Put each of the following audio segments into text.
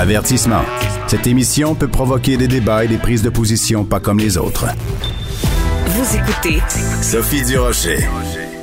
Avertissement. Cette émission peut provoquer des débats et des prises de position pas comme les autres. Vous écoutez Sophie Durocher.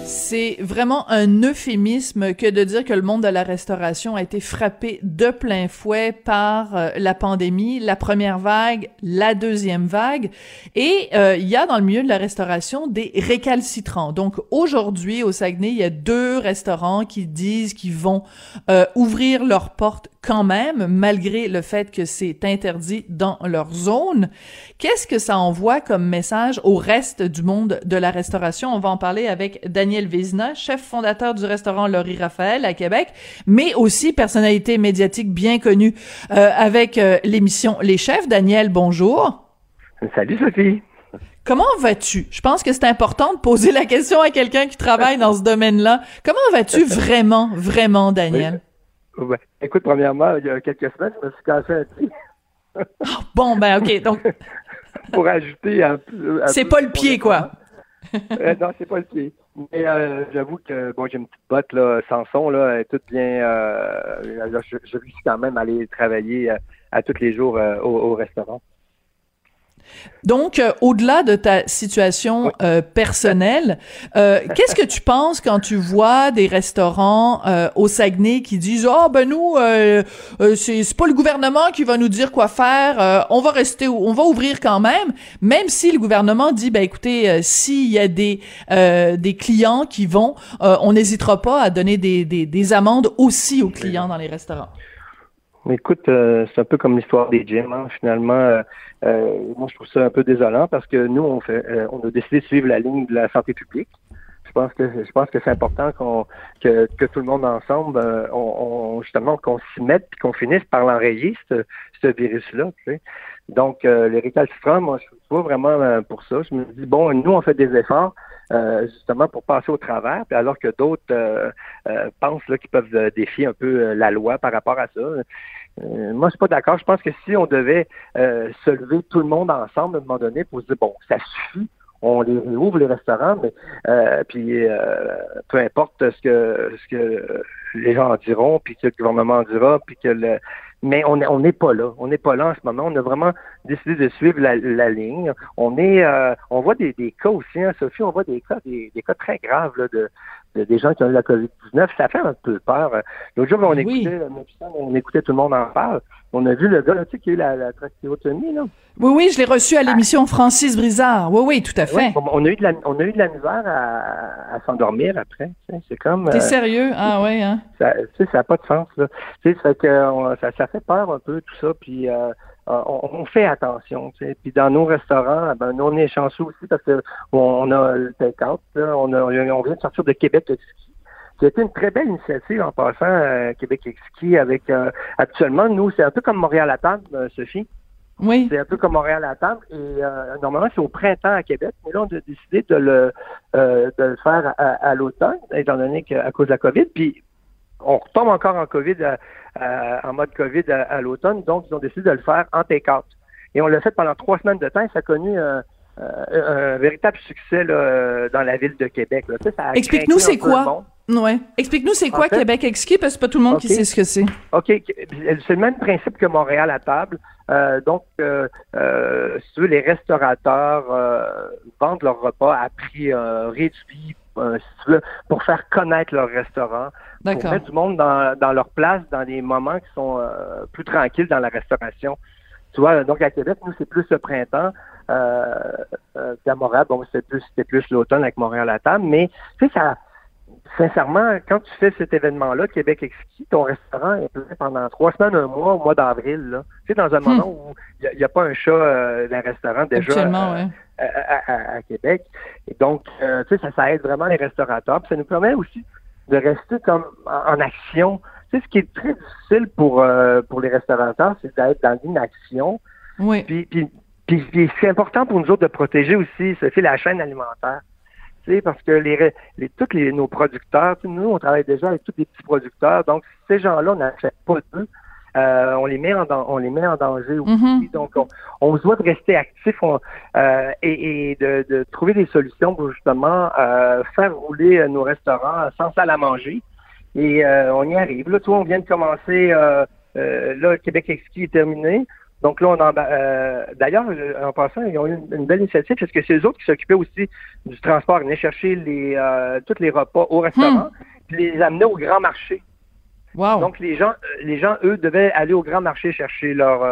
C'est vraiment un euphémisme que de dire que le monde de la restauration a été frappé de plein fouet par euh, la pandémie, la première vague, la deuxième vague. Et euh, il y a dans le milieu de la restauration des récalcitrants. Donc aujourd'hui, au Saguenay, il y a deux restaurants qui disent qu'ils vont euh, ouvrir leurs portes quand même, malgré le fait que c'est interdit dans leur zone. Qu'est-ce que ça envoie comme message au reste du monde de la restauration? On va en parler avec Daniel Vézina, chef fondateur du restaurant Laurie Raphaël à Québec, mais aussi personnalité médiatique bien connue euh, avec euh, l'émission Les Chefs. Daniel, bonjour. Salut Sophie. Comment vas-tu? Je pense que c'est important de poser la question à quelqu'un qui travaille dans ce domaine-là. Comment vas-tu vraiment, vraiment, Daniel? Ouais. Écoute, premièrement, il y a quelques semaines, je me suis cassé un pied. Oh, bon, ben, OK. Donc. Pour ajouter un peu. C'est pas le pied, quoi. euh, non, c'est pas le pied. Mais euh, j'avoue que bon, j'ai une petite botte là, sans son, là, elle est toute bien. Euh, je, je réussis quand même à aller travailler à tous les jours au, au restaurant. Donc, euh, au-delà de ta situation euh, personnelle, euh, qu'est-ce que tu penses quand tu vois des restaurants euh, au Saguenay qui disent ah ben nous euh, c'est c'est pas le gouvernement qui va nous dire quoi faire, on va rester, on va ouvrir quand même, même si le gouvernement dit ben écoutez s'il y a des des clients qui vont, on n'hésitera pas à donner des, des, des amendes aussi aux clients dans les restaurants. Écoute, euh, c'est un peu comme l'histoire des gyms. Hein. Finalement, euh, euh, moi, je trouve ça un peu désolant parce que nous, on fait, on a décidé de suivre la ligne de la santé publique. Je pense que je pense que c'est important qu'on que, que tout le monde ensemble, on, on, justement, qu'on s'y mette puis qu'on finisse par l'enrayer ce, ce virus-là. Tu sais. Donc, les récalcitrants, moi, je suis pas vraiment pour ça. Je me dis bon, nous, on fait des efforts. Euh, justement pour passer au travers, puis alors que d'autres euh, euh, pensent qu'ils peuvent défier un peu la loi par rapport à ça. moi, je suis pas d'accord. Je pense que si on devait se lever tout le monde ensemble à un moment donné pour se dire bon, ça suffit, on les réouvre les restaurants, mais puis peu importe ce que ce que les gens en diront, puis que le gouvernement en dira, puis que le, mais on on n'est pas là. On n'est pas là en ce moment. On a vraiment décidé de suivre la, la ligne. On est, euh, on voit des, des cas aussi, hein, Sophie, on voit des cas, des, des cas très graves là, de, des gens qui ont eu la COVID-19. Ça fait un peu peur. L'autre jour, on écoutait, on écoutait tout le monde en parle. On a vu le gars là, tu sais, qui a eu la, la trachéotomie, là. Oui, oui, je l'ai reçu à l'émission Francis Brizard. Oui, oui, tout à fait. On a eu de la, on a eu de la misère à, à s'endormir après. C'est comme. T'es euh, sérieux? Ah ouais, hein. Ça, tu sais, ça n'a pas de sens là. Tu sais, ça fait que on, ça, ça fait peur un peu tout ça. Puis euh, on, on, fait attention. Tu sais. Puis dans nos restaurants, ben nous on est chanceux aussi parce que on a le take-out. On a, on vient de sortir de Québec c'était une très belle initiative en passant euh, Québec Exquis avec euh, actuellement, nous, c'est un peu comme Montréal à table, euh, Sophie. Oui. C'est un peu comme Montréal à table. Et euh, normalement, c'est au printemps à Québec, mais là, on a décidé de le euh, de le faire à, à l'automne, étant donné qu'à cause de la COVID. Puis on retombe encore en COVID en mode COVID à, à l'automne, donc ils ont décidé de le faire en take-out. Et on l'a fait pendant trois semaines de temps et ça a connu un, un véritable succès là, dans la ville de Québec. Explique-nous c'est quoi. Ouais. Explique-nous c'est quoi fait, Québec Exquis parce que c'est pas tout le monde okay. qui sait ce que c'est. OK, c'est le même principe que Montréal à table. Euh, donc, euh, euh, si tu veux, les restaurateurs euh, vendent leur repas à prix euh, réduit, pour faire connaître leur restaurant, pour mettre du monde dans, dans leur place dans des moments qui sont plus tranquilles dans la restauration. Tu vois, donc à Québec, nous, c'est plus le printemps. Euh, qu'à Montréal, bon, c'était plus, l'automne avec Montréal à table, mais tu sais, ça sincèrement, quand tu fais cet événement-là, Québec Exquis, ton restaurant est plein pendant trois semaines, un mois, au mois d'avril. Tu sais, dans un hmm. moment où il n'y a, a, pas un chat euh, d'un restaurant déjà euh, ouais. à, à, à, Québec. Et donc, euh, tu sais, ça, ça aide vraiment les restaurateurs. Puis ça nous permet aussi de rester comme en, action. Tu sais, ce qui est très difficile pour, euh, pour les restaurateurs, c'est d'être dans l'inaction. Oui. Puis, puis, puis, puis c'est important pour nous autres de protéger aussi, fait la chaîne alimentaire parce que les, les tous les, nos producteurs, nous, on travaille déjà avec tous les petits producteurs, donc ces gens-là, on n'achète pas d'eux. Euh, on les met en on les met en danger aussi. Mm -hmm. Donc on, on, se doit de rester actif euh, et, et de, de, trouver des solutions pour justement euh, faire rouler nos restaurants sans salle à manger. Et on y arrive. Là, tu vois, on vient de commencer là, Québec Exquis est terminé. Donc là, on en, d'ailleurs, en passant, ils ont eu une, belle initiative parce que c'est eux autres qui s'occupaient aussi du transport, ils venaient chercher les, tous les repas au restaurant, hmm. puis les amener au grand marché. Donc les gens, les gens, eux, devaient aller au grand marché chercher leur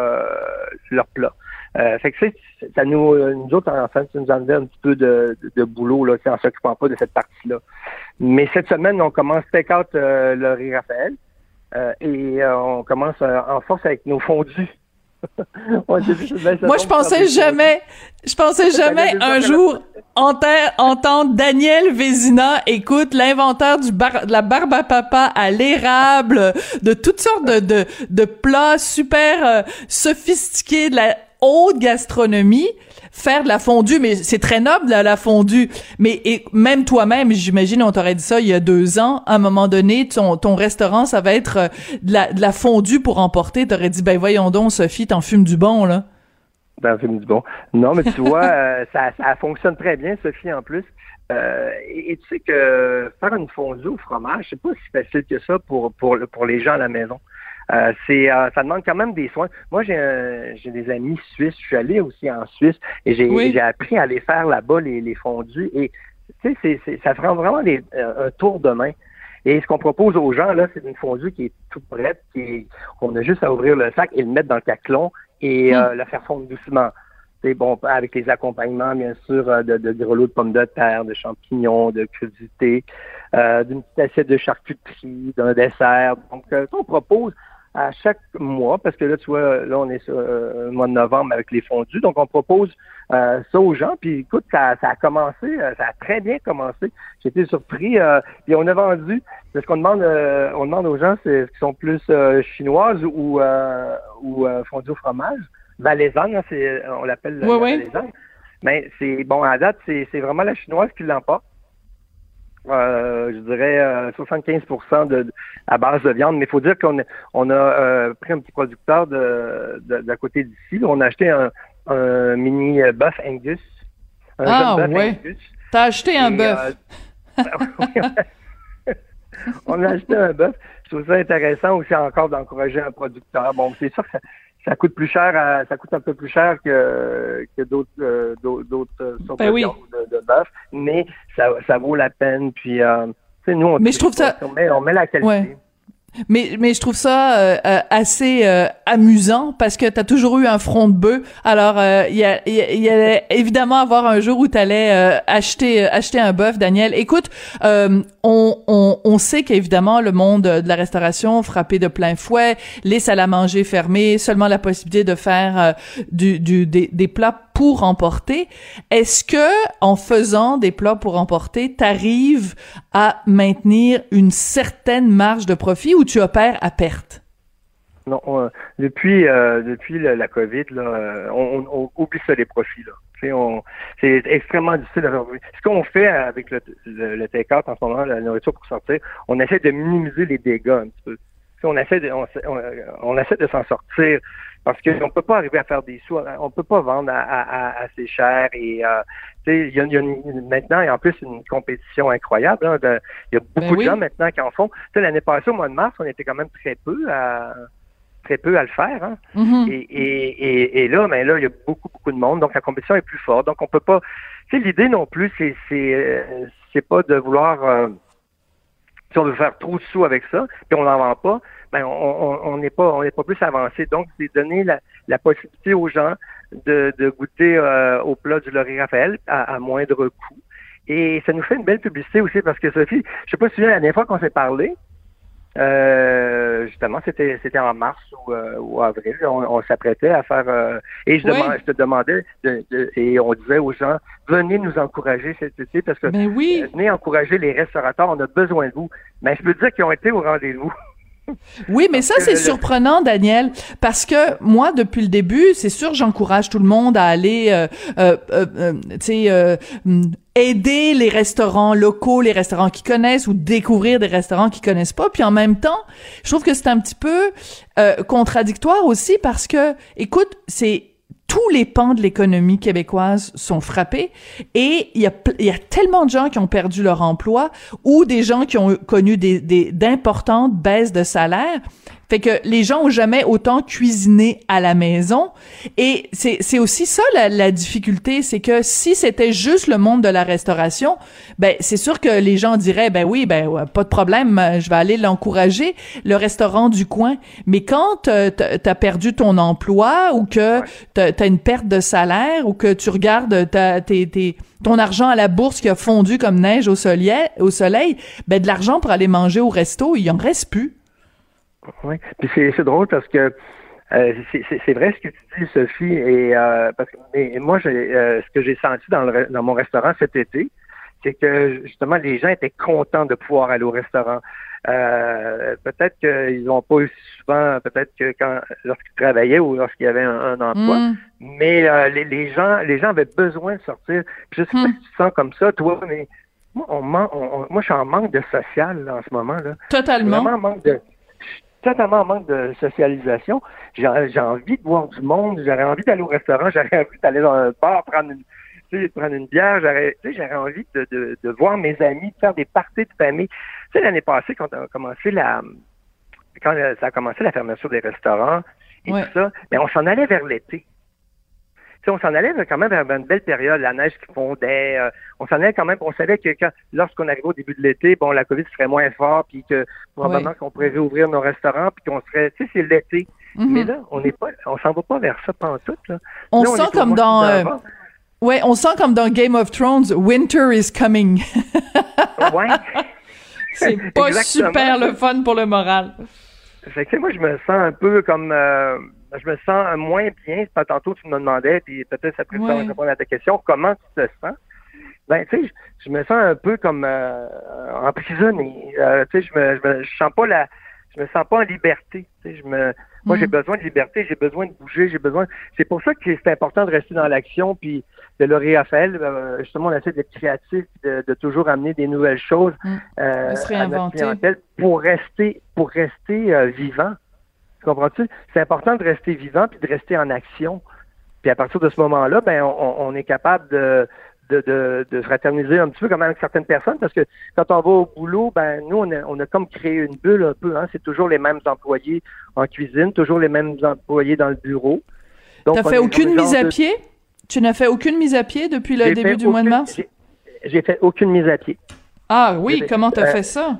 leur plat. Euh, fait que ça nous, nous autres, en fait, ça nous enlevait un petit peu de, de, boulot là, en s'occupant pas de cette partie-là. Mais cette semaine, on commence take out euh, le riz Raphaël euh, et euh, on commence en force avec nos fondus. Moi, je pensais jamais, je pensais jamais un jour entendre Daniel Vézina, écoute, l'inventeur du bar, de la barbe à papa à l'érable, de toutes sortes de, de, de plats super sophistiqués, de la haute gastronomie, faire de la fondue, mais c'est très noble la fondue. Mais et même toi-même, j'imagine, on t'aurait dit ça il y a deux ans. À un moment donné, ton, ton restaurant, ça va être euh, de la, la fondue pour emporter. T'aurais dit, ben voyons donc, Sophie, t'en fumes du bon là. Ben fume du bon. Non, mais tu vois, euh, ça, ça fonctionne très bien, Sophie, en plus. Euh, et, tu sais que faire une fondue au fromage, c'est pas si facile que ça pour, pour, pour les gens à la maison. Euh, c'est, euh, ça demande quand même des soins. Moi, j'ai, j'ai des amis suisses. Je suis allé aussi en Suisse et j'ai, j'ai appris à aller faire là-bas les, les fondus. Et tu sais, c'est, c'est, ça prend vraiment des, euh, un tour de main. Et ce qu'on propose aux gens, là, c'est une fondue qui est toute prête, qui est, on a juste à ouvrir le sac et le mettre dans le caclon et hmm. la faire fondre doucement. C'est bon, avec les accompagnements, bien sûr, de, de grelots de pommes de terre, de champignons, de crudités, d'une petite assiette de charcuterie, d'un dessert. Donc, on propose à chaque mois, parce que là, tu vois, là, on est sur euh, le mois de novembre avec les fondus, donc on propose euh, ça aux gens, puis écoute, ça, ça a commencé, euh, ça a très bien commencé. J'ai été surpris, puis on a vendu, ce qu'on demande, on demande aux gens, c'est qui sont plus chinoises ou, ou fondue au fromage, valaisanne, hein, c'est, on l'appelle oui, valaisanne. Mais c'est, bon, à date, c'est, c'est vraiment la chinoise qui l'emporte. Euh, je dirais 75 euh, de, à base de viande. Mais il faut dire qu'on on a euh, pris un petit producteur de, d'à côté d'ici. On a acheté un, mini bœuf Angus. Un ah ouais. T'as acheté un bœuf. on a acheté un bœuf. Je trouve ça intéressant aussi encore d'encourager un producteur. Bon, c'est sûr que ça, coûte plus cher, ça coûte un peu plus cher que, que d'autres euh, d'autres euh, sortes ben de, de, bœuf, mais ça, ça vaut la peine. Puis, euh, nous, on, mais je trouve ça... on, met, on met la qualité. Mais, mais je trouve ça euh, euh, assez euh, amusant parce que tu as toujours eu un front de bœuf. Alors, il y, a, y, allait évidemment avoir un jour où tu allais acheter, acheter un bœuf, Daniel. Écoute, on, on, on sait qu'évidemment, le monde de la restauration frappé de plein fouet, les salles à manger fermées, seulement la possibilité de faire du, du, des, des plats pour emporter. Est-ce que en faisant des plats pour emporter, t'arrives à maintenir une certaine marge de profit ou tu opères à perte? Non, depuis euh, depuis la, COVID, euh, on, oublie ça les profits. C'est extrêmement difficile revenir. Ce qu'on fait avec le, le, take-out en ce moment, la nourriture pour sortir, on essaie de minimiser les dégâts un petit peu. On essaie de, on essaie de s'en sortir parce qu'on peut pas arriver à faire des sous, on peut pas vendre à, à, assez cher et euh, il y a, y a maintenant et en plus une compétition incroyable. Hein, il y a beaucoup ben de gens maintenant qui en font. L'année passée, au mois de mars, on était quand même très peu à très peu à le faire. Hein. Mm-hmm. et, et, et, là, mais ben là, il y a beaucoup, beaucoup de monde, donc la compétition est plus forte. Donc on peut pas. Tu l'idée non plus, c'est c'est euh, pas de vouloir euh, si on veut faire trop de sous avec ça, puis on n'en vend pas, ben on n'est pas on n'est pas plus avancé. Donc, c'est donner la, possibilité aux gens de, goûter euh, au plat du Laurier Raphaël à, moindre coût. Et ça nous fait une belle publicité aussi parce que Sophie, je sais pas si tu la dernière fois qu'on s'est parlé, euh, justement, c'était c'était en mars ou, euh, avril. On, s'apprêtait à faire et je, je te demandais et on disait aux gens venez nous encourager cet été parce que ben oui. venez encourager les restaurateurs, on a besoin de vous. Mais je peux dire qu'ils ont été au rendez-vous. Oui, mais ça, c'est surprenant, Daniel, parce que moi, depuis le début, c'est sûr, j'encourage tout le monde à aller, euh, euh, euh, tu sais, aider les restaurants locaux, les restaurants qui connaissent, ou découvrir des restaurants qui connaissent pas. Puis en même temps, je trouve que c'est un petit peu contradictoire aussi, parce que, écoute, c'est tous les pans de l'économie québécoise sont frappés. Et il y a, tellement de gens qui ont perdu leur emploi ou des gens qui ont connu d'importantes baisses de salaire Fait que les gens ont jamais autant cuisiné à la maison. Et c'est aussi ça la, la difficulté, c'est que si c'était juste le monde de la restauration, ben c'est sûr que les gens diraient ben oui, ben pas de problème, je vais aller l'encourager, le restaurant du coin. Mais quand euh, t'as perdu ton emploi ou que t'as as une perte de salaire ou que tu regardes ta, tes, ton argent à la bourse qui a fondu comme neige au soleil, au soleil, ben de l'argent pour aller manger au resto, il en reste plus. Oui, puis c'est drôle parce que euh, c'est vrai ce que tu dis, Sophie, et euh, parce que mais moi, euh, ce que j'ai senti dans, le, dans mon restaurant cet été, c'est que justement les gens étaient contents de pouvoir aller au restaurant. Euh, peut-être qu'ils n'ont pas eu souvent, peut-être que quand lorsqu'ils travaillaient ou lorsqu'il y avait un, emploi, mm. mais les, les, gens, les gens avaient besoin de sortir. Puis je sais pas mm. si tu sens comme ça, toi, mais moi, on, on, moi, je suis en manque de social en ce moment là. Totalement. Vraiment manque de totalement en manque de socialisation. J'ai envie de voir du monde, j'aurais envie d'aller au restaurant, j'aurais envie d'aller dans un bar, prendre une, prendre une bière, j'aurais envie de, de, de, voir mes amis, de faire des parties de famille. Tu sais, l'année passée, quand on a commencé la quand ça a commencé la fermeture des restaurants et tout ça, mais on s'en allait vers l'été on s'en allait quand même vers une belle période, la neige qui fondait. Euh, on s'en allait quand même, on savait que lorsqu'on arrivait au début de l'été, bon, la COVID serait moins fort, puis que probablement qu'on pourrait réouvrir nos restaurants, puis qu'on serait, tu sais, c'est l'été. Mm-hmm. Mais là, on n'est pas, on s'en va pas vers ça tout. Là. On sent comme dans, euh, ouais, on sent comme dans Game of Thrones, Winter is coming. ouais. C'est pas super le fun pour le moral. Fait que, moi, je me sens un peu comme, euh, je me sens moins bien. Tantôt, tu me demandais, puis peut-être après oui. ça répondre à ta question, comment tu te sens? Ben, tu sais, je, me sens un peu comme euh, emprisonné. Euh, tu sais, je me, je me sens pas la, je me sens pas en liberté. Tu sais, je me, moi, j'ai mm. besoin de liberté, j'ai besoin de bouger, j'ai besoin. C'est pour ça que c'est important de rester dans l'action, puis de Laurie Raphaël, euh, justement, on essaie d'être créatif, de, de, toujours amener des nouvelles choses mm. euh, à notre clientèle pour rester, pour rester euh, vivant. Comprends-tu? C'est important de rester vivant puis de rester en action. Puis à partir de ce moment-là, ben on, est capable de, de, de, fraterniser un petit peu comme avec certaines personnes parce que quand on va au boulot, ben nous, on a, on a comme créé une bulle un peu. Hein? C'est toujours les mêmes employés en cuisine, toujours les mêmes employés dans le bureau. Tu n'as fait aucune mise à pied? Tu n'as fait aucune mise à pied depuis le début du mois de mars? J'ai fait aucune mise à pied. Ah oui, comment tu as euh, fait ça?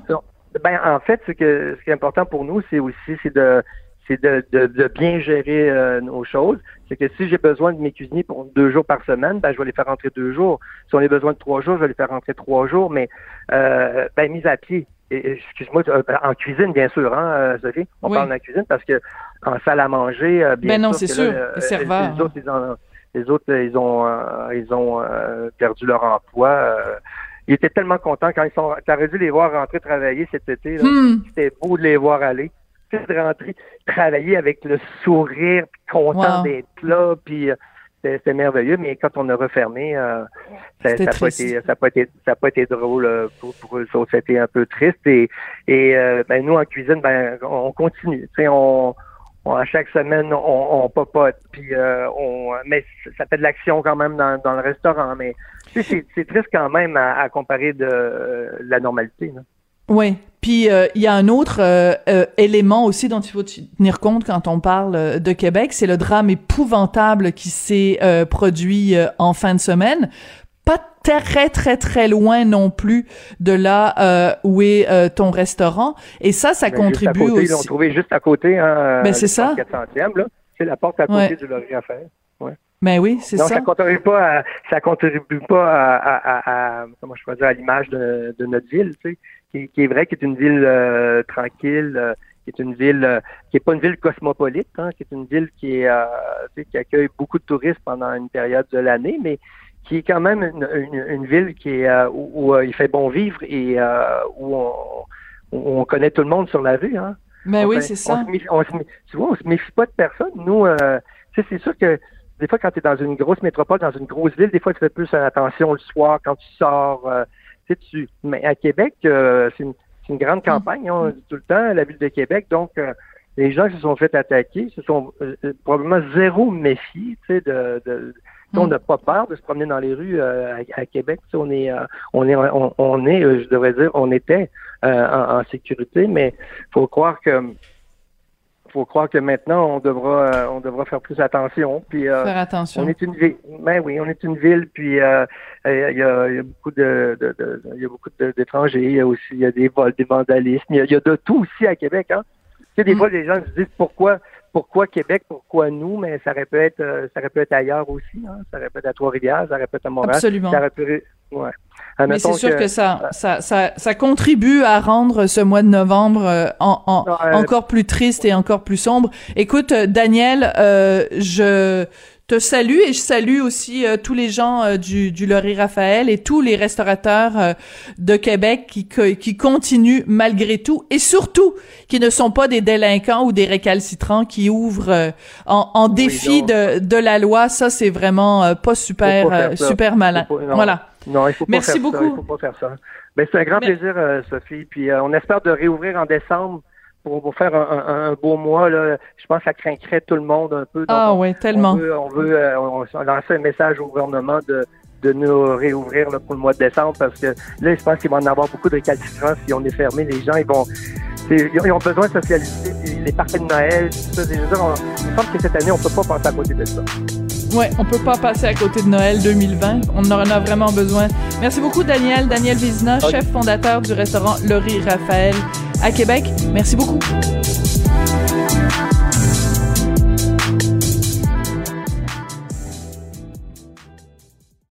Ben, en fait, ce, que, ce qui est important pour nous, c'est aussi c'est de c'est de, de, bien gérer euh, nos choses. C'est que si j'ai besoin de mes cuisiniers pour deux jours par semaine, ben je vais les faire rentrer deux jours. Si on a besoin de trois jours, je vais les faire rentrer trois jours, mais euh, ben mise à pied. Excuse-moi, euh, en cuisine, bien sûr, hein, Sophie? On parle de la cuisine parce que en salle à manger, bien ben non, c'est sûr, les serveurs. Les autres, ils ont, les autres, ils ont, ils ont perdu leur emploi. ils étaient tellement contents quand ils sont. T'aurais dû les voir rentrer travailler cet été. Hmm. C'était beau de les voir aller de rentrer travailler avec le sourire, puis content d'être là, puis euh, c'était merveilleux. Mais quand on a refermé, euh, ça n'a pas, été, ça pas, été, ça pas été drôle euh, pour, pour eux autres. C'était un peu triste. Et, et ben, nous, en cuisine, ben, on continue. Tu sais, on, à chaque semaine, on, on popote. Puis, on, mais ça fait de l'action quand même dans, dans le restaurant. Mais c'est triste quand même à, comparer de la normalité. Là. Oui. Puis euh, il y a un autre euh, euh, élément aussi dont il faut tenir compte quand on parle de Québec, c'est le drame épouvantable qui s'est produit en fin de semaine. Pas très très très loin non plus de là où est ton restaurant. Et ça, ça ben, contribue côté, aussi. Ils l'ont trouvé juste à côté. Hein, ben c'est ça. C'est la porte à côté du Laurier à faire. Ouais. Ben oui, c'est ça. ça contribue pas à, ça contribue pas à, à, à comment je peux dire à l'image de, de, notre ville, tu sais qui, qui, est vrai, qui est une ville euh, tranquille, euh, qui est une ville euh, qui est pas une ville cosmopolite, hein, qui est une ville qui est qui accueille beaucoup de touristes pendant une période de l'année, mais qui est quand même une, une, ville qui est où, il fait bon vivre et où on, on, connaît tout le monde sur la rue. Hein. Ben oui, c'est ça. On se, tu vois, on se méfie pas de personne. Nous, c'est sûr que des fois, quand tu es dans une grosse métropole, dans une grosse ville, des fois, tu fais plus attention le soir quand tu sors mais à Québec, euh, c'est une, grande mm. campagne, on dit tout le temps, la ville de Québec. Donc, euh, les gens qui se sont fait attaquer se sont euh, probablement zéro méfiés, tu sais, de, de on mm. n'a pas peur de se promener dans les rues à, Québec. On est, on est, on, est, je devrais dire, on était en, sécurité, mais faut croire que faut croire que maintenant on devra euh, on devra faire plus attention. Puis euh, faire attention. On est une ville. Ben oui, on est une ville. Puis euh, il y, a, y, a, beaucoup de, de, de il y a beaucoup d'étrangers. Il y a aussi il y a des vols, des vandalismes. Il y a, de tout aussi à Québec. Hein. Tu sais, des mm. fois les gens se disent pourquoi pourquoi Québec, pourquoi nous, mais ça aurait pu être ça aurait pu être ailleurs aussi. Hein. Ça aurait pu être à Trois-Rivières, ça aurait pu être à Montréal. Absolument. Ça aurait pu, ouais. Mais c'est sûr que, ça, ça, ça, ça, contribue à rendre ce mois de novembre euh, en, en, encore plus triste et encore plus sombre. Écoute, euh, Daniel, euh, je te salue et je salue aussi tous les gens du, du Laurie Raphaël et tous les restaurateurs de Québec qui, qui continuent malgré tout et surtout qui ne sont pas des délinquants ou des récalcitrants qui ouvrent en, en défi de, de la loi. Ça, c'est vraiment pas super, super malin. voilà. Non, il faut pas Merci faire beaucoup. ça. Il faut pas faire ça. Ben, c'est un grand plaisir, euh, Sophie. Puis euh, on espère de réouvrir en décembre pour, faire un, beau mois. Là. Je pense que ça craindrait tout le monde un peu. ah oui, tellement. On veut, on veut euh, lancer un message au gouvernement de, de nous réouvrir là, pour le mois de décembre parce que là, je pense qu'il va en avoir beaucoup de récalcitrants si on est fermé. Les gens, ils vont ils ont besoin de socialiser, les parties de Noël, tout ça. il me semble que cette année, on peut pas passer à côté de ça. Ouais, on peut pas passer à côté de Noël 2020. On en a vraiment besoin. Merci beaucoup, Daniel. Daniel Vézina, chef fondateur du restaurant Laurie Raphaël à Québec. Merci beaucoup.